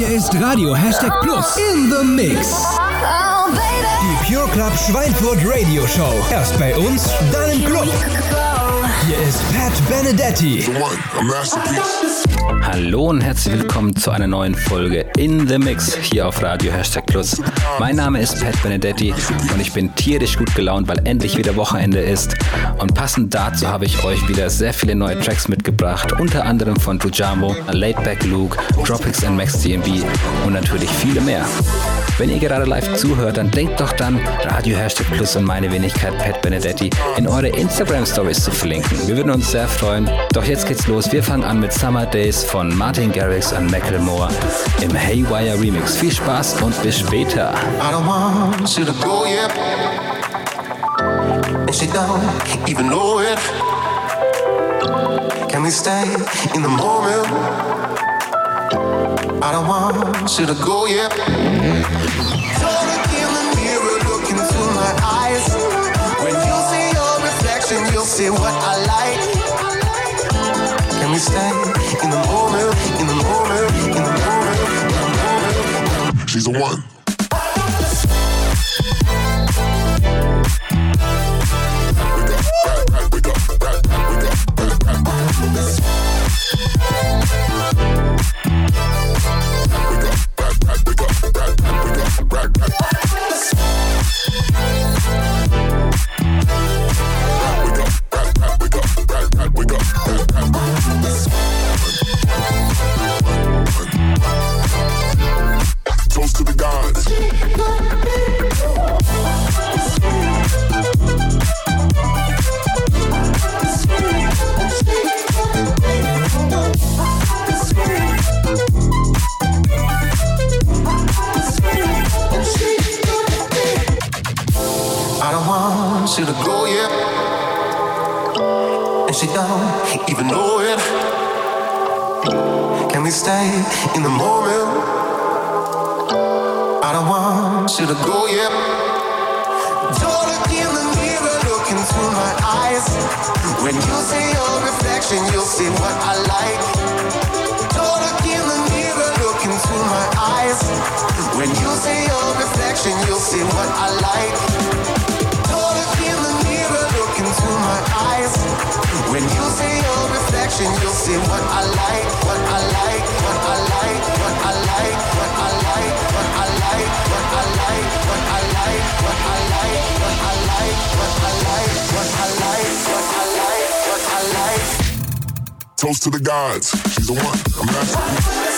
Hier ist Radio Hashtag Plus in the Mix. Die Pure Club Schweinfurt Radio Show. Erst bei uns, dann im Club. Hier ist Pat Benedetti. Hallo und herzlich willkommen zu einer neuen Folge In the Mix hier auf Radio Hashtag Plus. Mein Name ist Pat Benedetti und ich bin tierisch gut gelaunt, weil endlich wieder Wochenende ist. Und passend dazu habe ich euch wieder sehr viele neue Tracks mitgebracht, unter anderem von Tujamo, Laidback Luke, Tropics and Max DMB und natürlich viele mehr. Wenn ihr gerade live zuhört, dann denkt doch dann, Radio Hashtag Plus und meine Wenigkeit Pat Benedetti in eure Instagram Stories zu verlinken. Wir würden uns sehr freuen. Doch jetzt geht's los. Wir fangen an mit Summer Days von Martin Garrix und Macklemore im Haywire Remix. Viel Spaß und bis später. I don't want you to go yet. And she don't even know it. Can we stay in the moment? I don't want you to go yet. In the mirror, look into my eyes. When you see your reflection, you'll see what I like. Can we stay in the moment, in the moment, in the moment, in the moment? She's a one. Toast to the gods. She's the one. I'm masterpiece.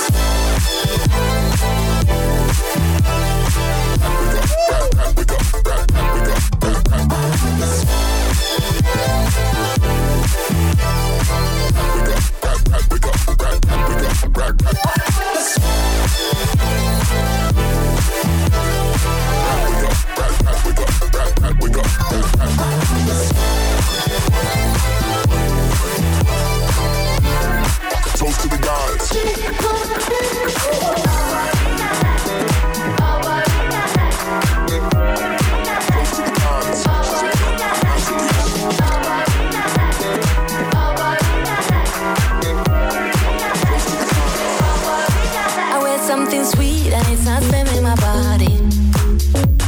Something sweet and it's not spamming my body.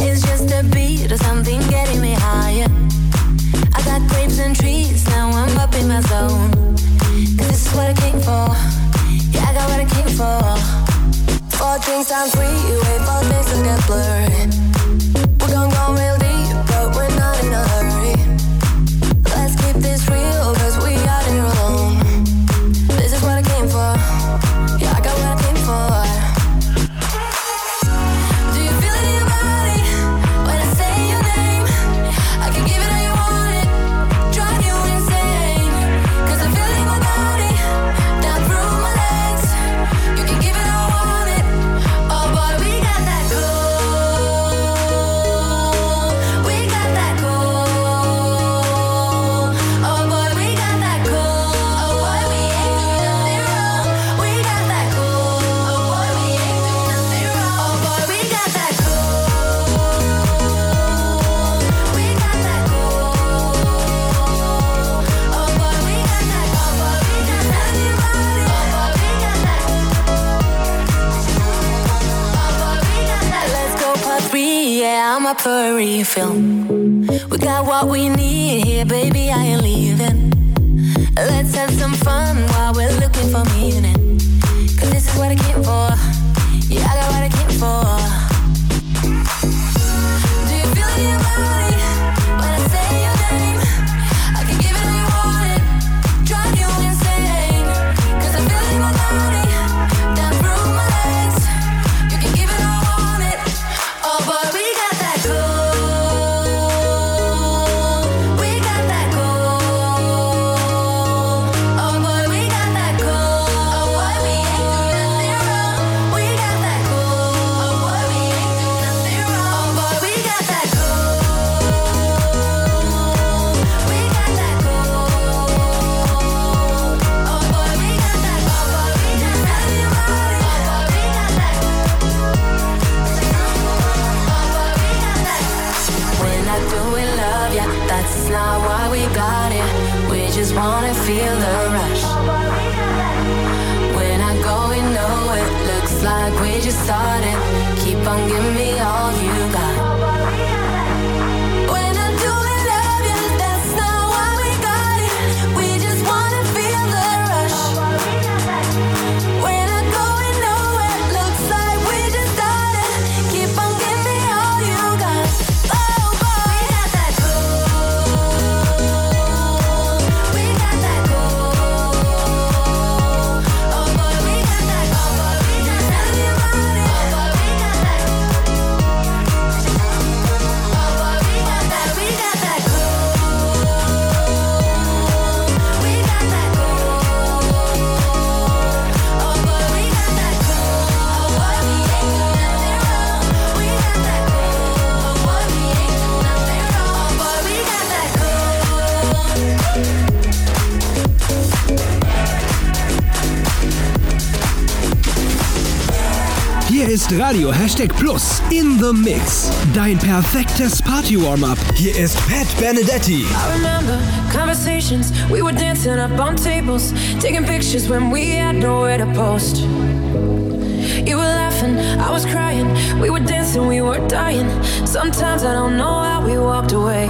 It's just a beat or something getting me higher. I got grapes and trees, now I'm up in my zone. Cause this is what I came for. Yeah, I got what I came for. Four drinks on three, wait for things to get blurry. Radio Hashtag Plus in the Mix. Dein perfektes Party-Warm-Up. Hier ist Pat Benedetti. I remember conversations, we were dancing up on tables, taking pictures when we had nowhere to post. You were laughing, I was crying, we were dancing, we were dying. Sometimes I don't know how we walked away.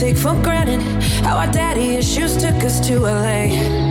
take for granted how our daddy issues took us to LA.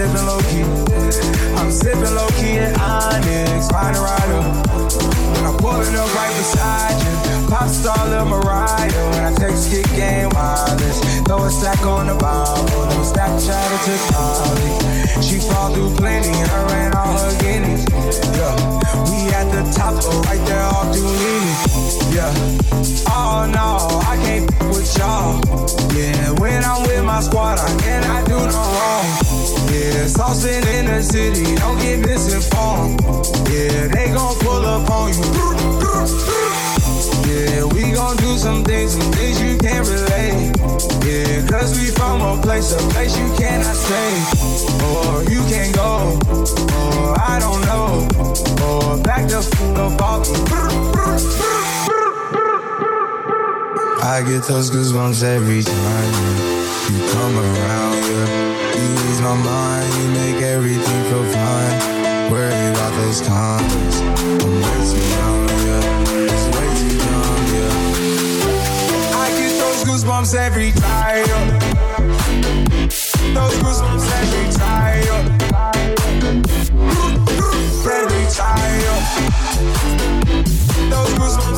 Sipping low key. I'm sipping low key at Onyx, find a rider. I'm pulling up right beside you. Pop star Lil Mariah. When I text kick game wireless. Throw a stack on the ball. No Snapchat or TikTok. She fall through plenty. And all her guineas. Yeah. We at the top, but right there off Duini. Yeah. Oh no, I can't with y'all. Yeah. When I'm with my squad, I cannot do no wrong. Yeah. Saucing in the city. Don't get misinformed. Yeah. They gon' pull up on you. Yeah, we gon' do some things, some things you can't relate. Yeah, cause we from a place, a place you cannot stay. Or you can't go, or I don't know. Or back the f up I get those goosebumps every time you come around, yeah. Ease my mind, you make everything feel fine. Worry about those times, I'm way too young. yeah. It's way too young, yeah. I get those goosebumps every time. Those goosebumps every time. Every time. Those goosebumps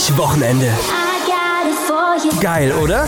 Endlich Wochenende. Geil, oder?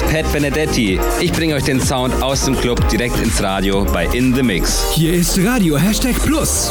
Ist Pat Benedetti. Ich bringe euch den Sound aus dem Club direkt ins Radio bei In The Mix. Hier ist Radio Hashtag Plus.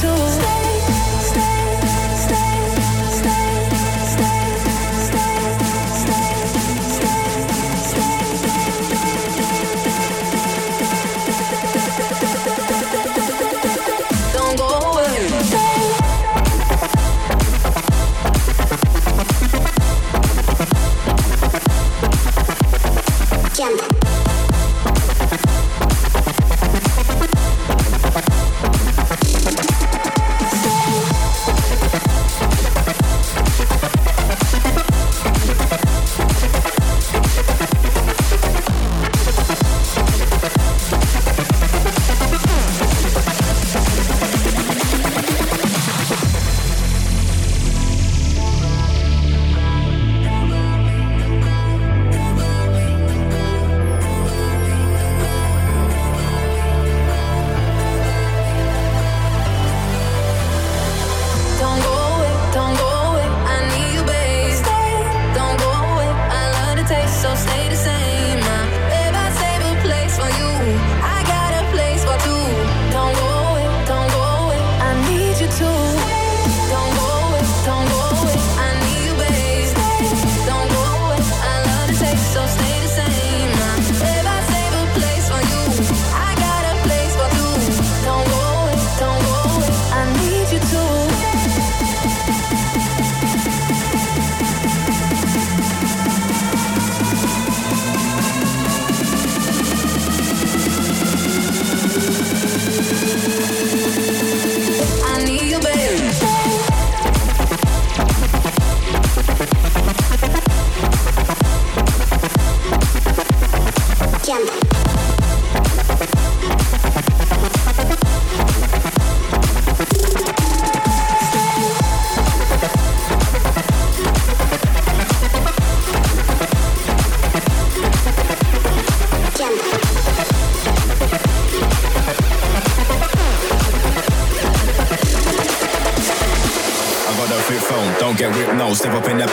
too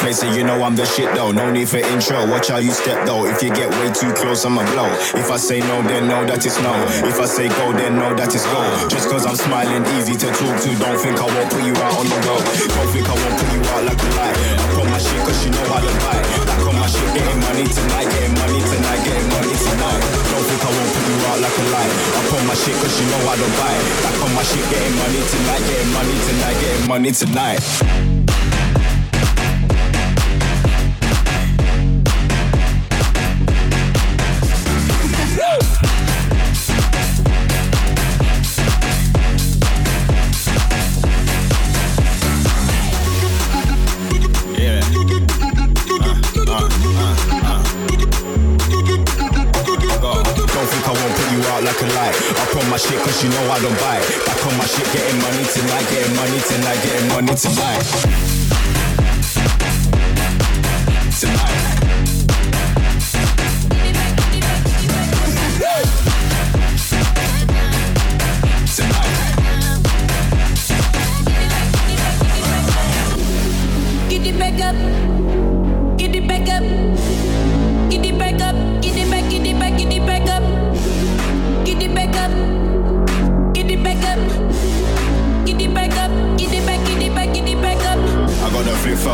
Step up in that place and you know I'm the shit though. No need for intro, watch how you step though. If you get way too close, I'ma blow. If I say no, then know that it's no. If I say go, then know that it's go. Just cause I'm smiling, easy to talk to. Don't think I won't put you out on the road. Don't think I won't put you out like a light. I put my shit cause you know how to buy. Back on my shit, getting money tonight, getting money tonight, getting money tonight. Don't think I won't put you out like a light. I put my shit cause you know how to buy. Back on my shit, getting money tonight, getting money tonight, getting money tonight. Shit cause you know I don't buy it. Back on my shit, getting money tonight, getting money tonight, getting money. Tonight.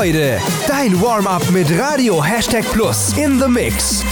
Freude. Dein Warm-up mit Radio Hashtag Plus in the Mix.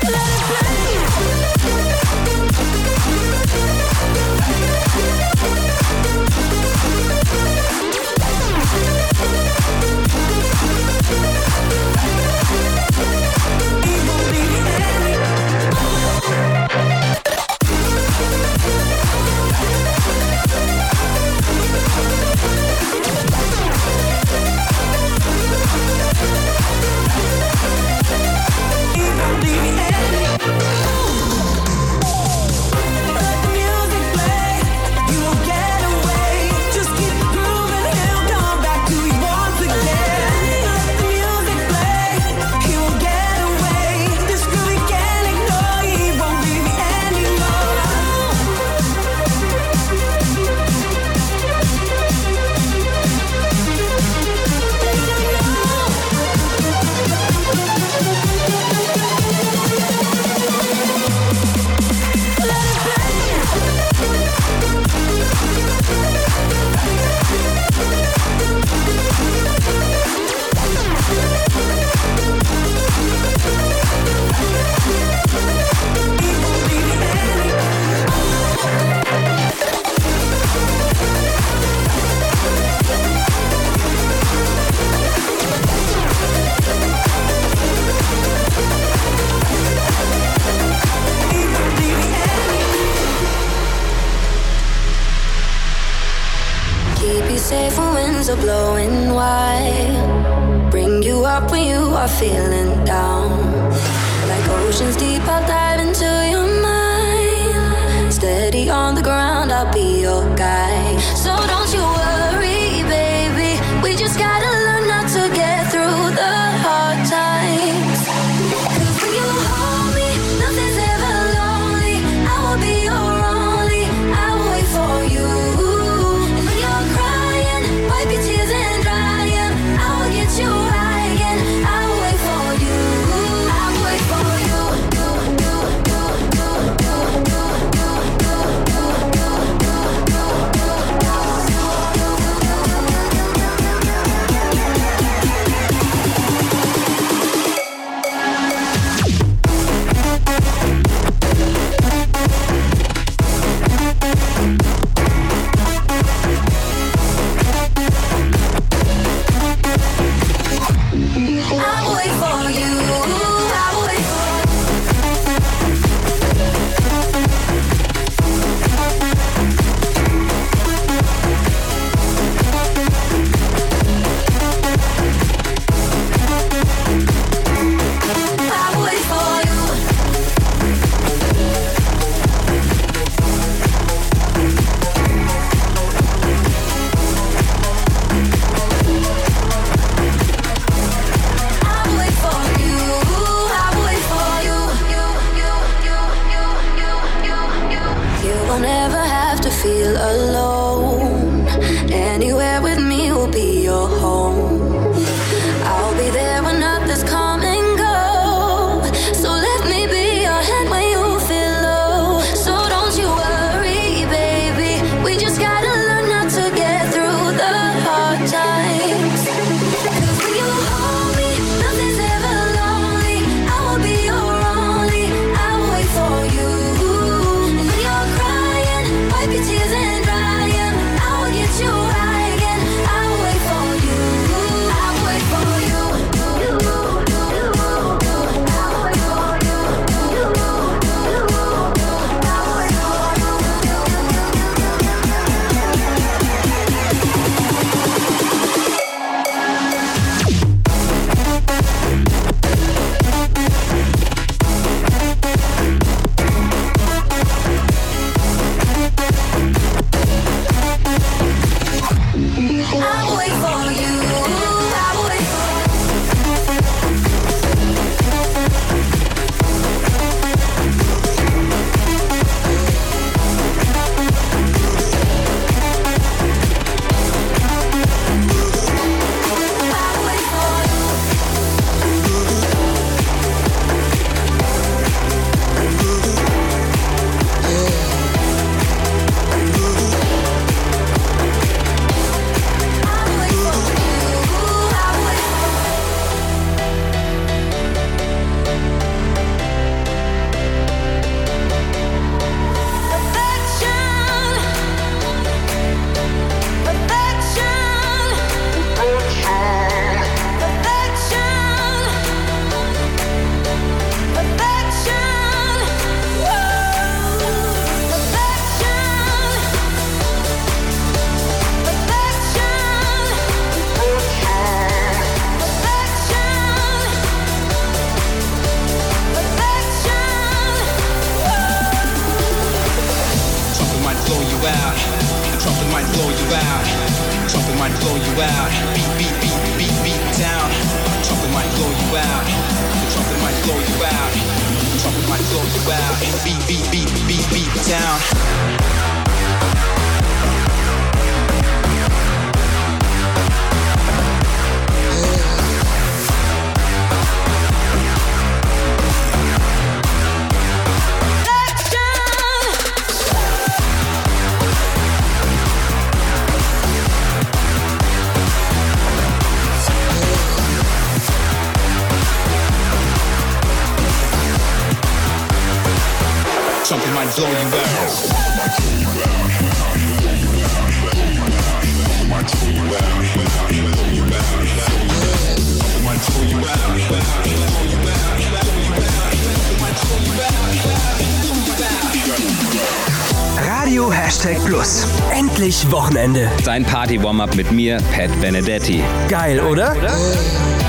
Endlich Wochenende. Sein Party-Warm-Up mit mir, Pat Benedetti. Geil, oder? oder?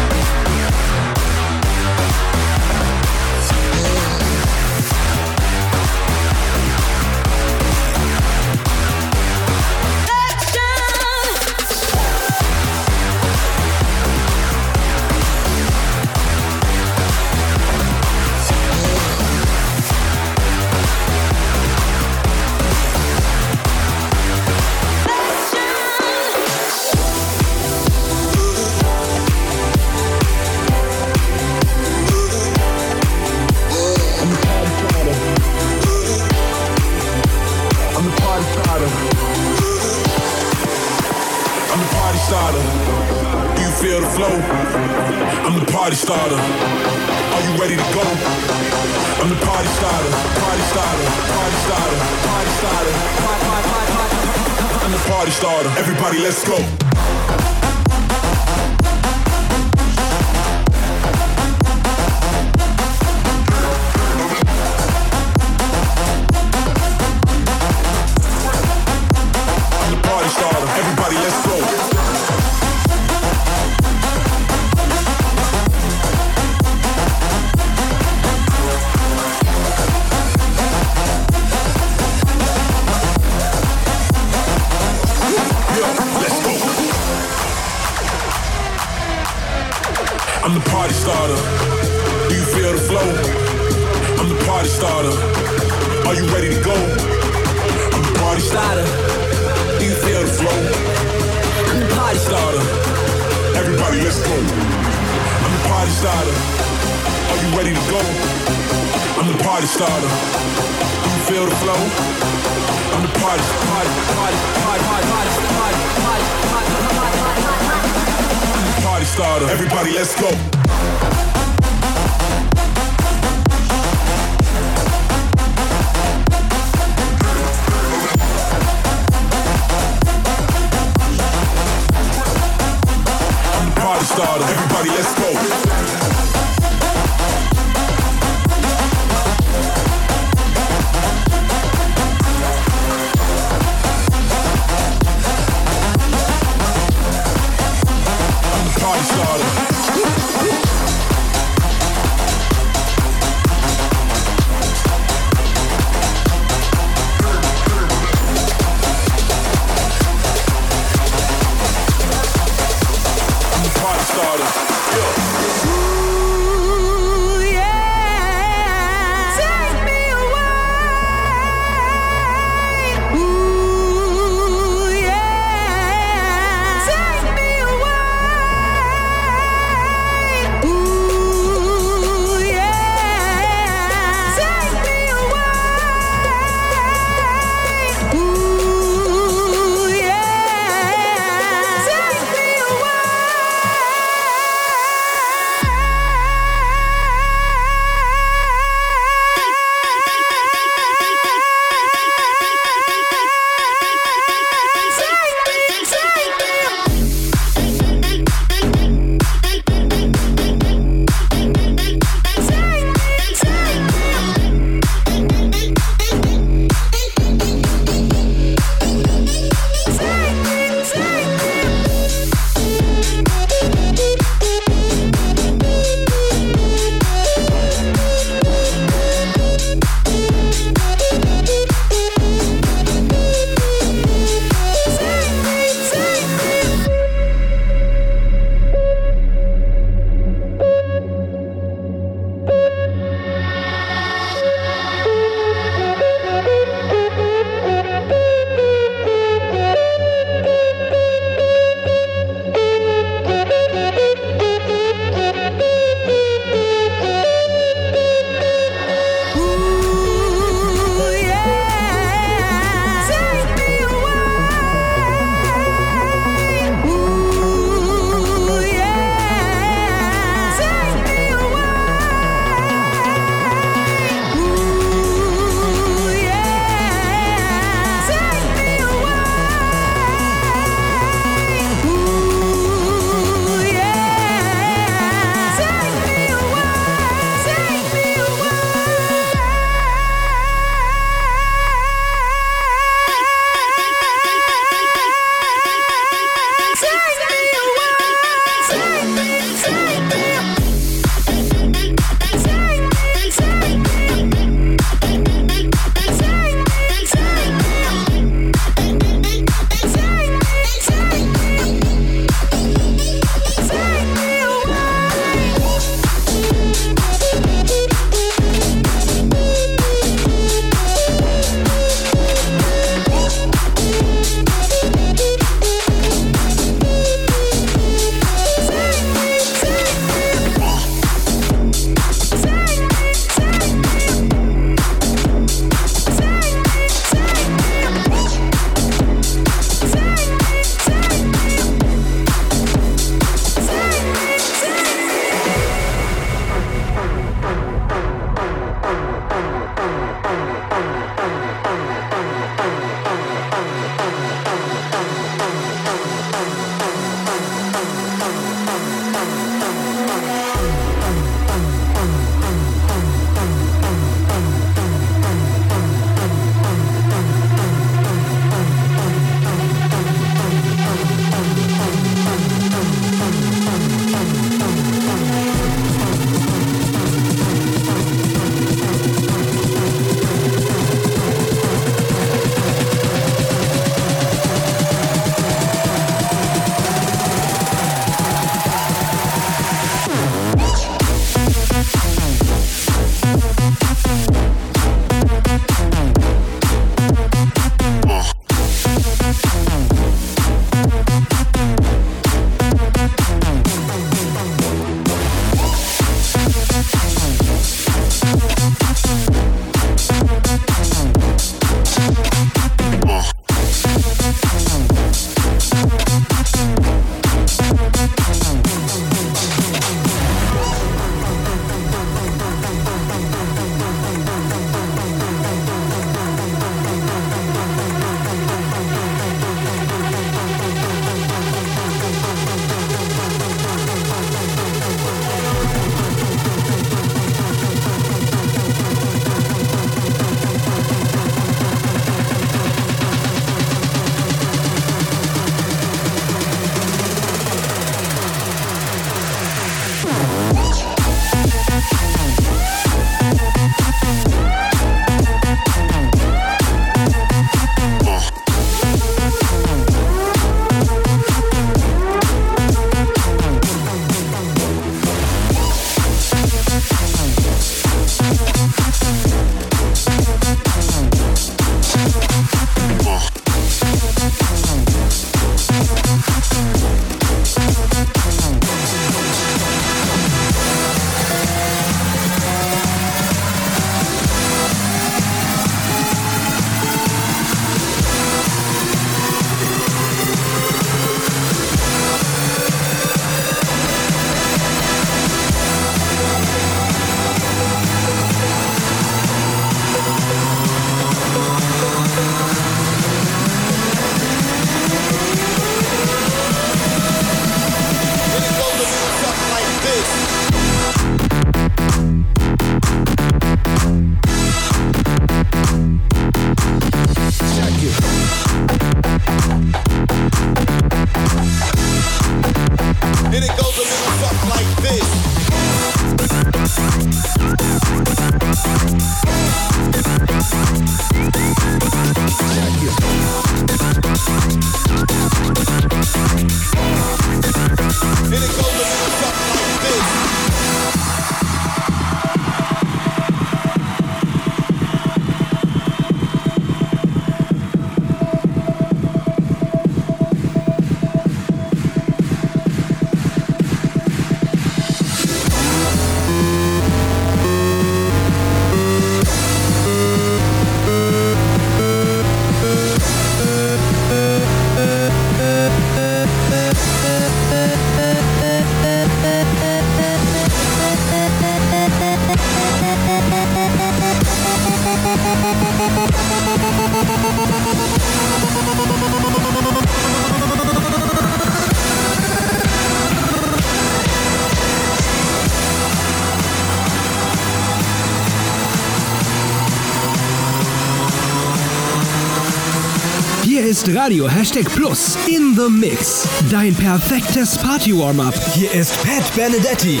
Hier ist Radio Hashtag Plus in the Mix. Dein perfektes Party-Warm-Up. Hier ist Pat Benedetti.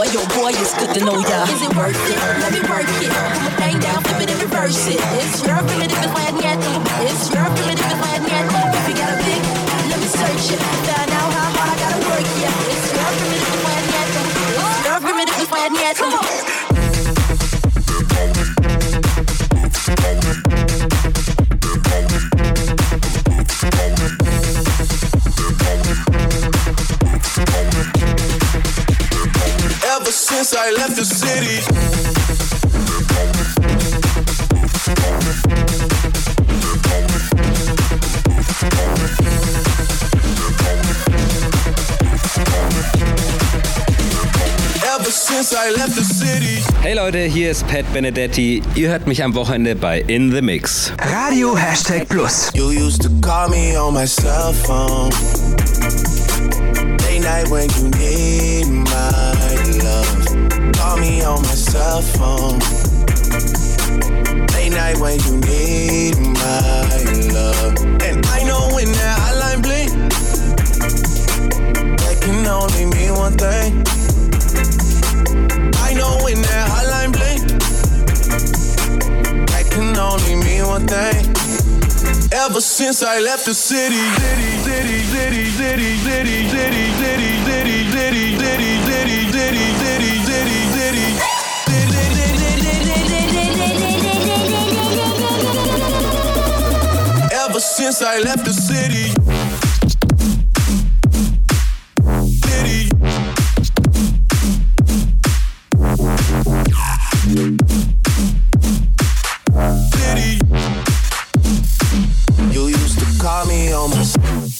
Boy, yo, boy, it's good to know ya. Is it worth it? Let me work it. My thing down, flip it and reverse it. It's your primitive, it's why I It's your primitive, it's why I If you got a big, let me search it. Find out how hard I gotta work, yeah. It's your primitive, it's why I It's your primitive, it's why I Come on. I left the city. Hey Leute, hier ist Pat Benedetti. Ihr hört mich am Wochenende bei In the Mix. Radio Hashtag Plus. You used to call me on my cell phone. Late night when you need me on. Late night when you need my love. And I know when that hotline bling, that can only mean one thing. I know when that hotline bling, that can only mean one thing. Ever since I left the city, city, city, city, city, city, city, city, city, city, city, city, since I left the city. City. City. You used to call me on my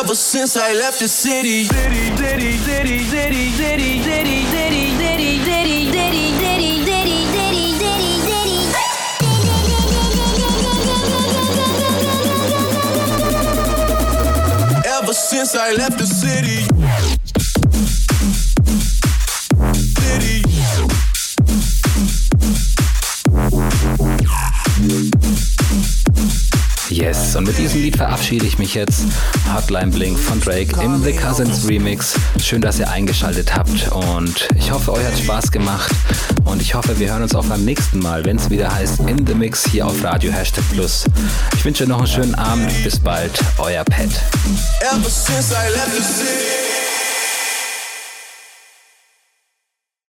Ever since I left the city. Ever since I left the. City. Und mit diesem Lied verabschiede ich mich jetzt. Hotline Blink von Drake im The Cousins Remix. Schön, dass ihr eingeschaltet habt und ich hoffe, euch hat Spaß gemacht und ich hoffe, wir hören uns auch beim nächsten Mal, wenn es wieder heißt In the Mix hier auf Radio Hashtag Plus. Ich wünsche euch noch einen schönen Abend. Bis bald, euer Pat.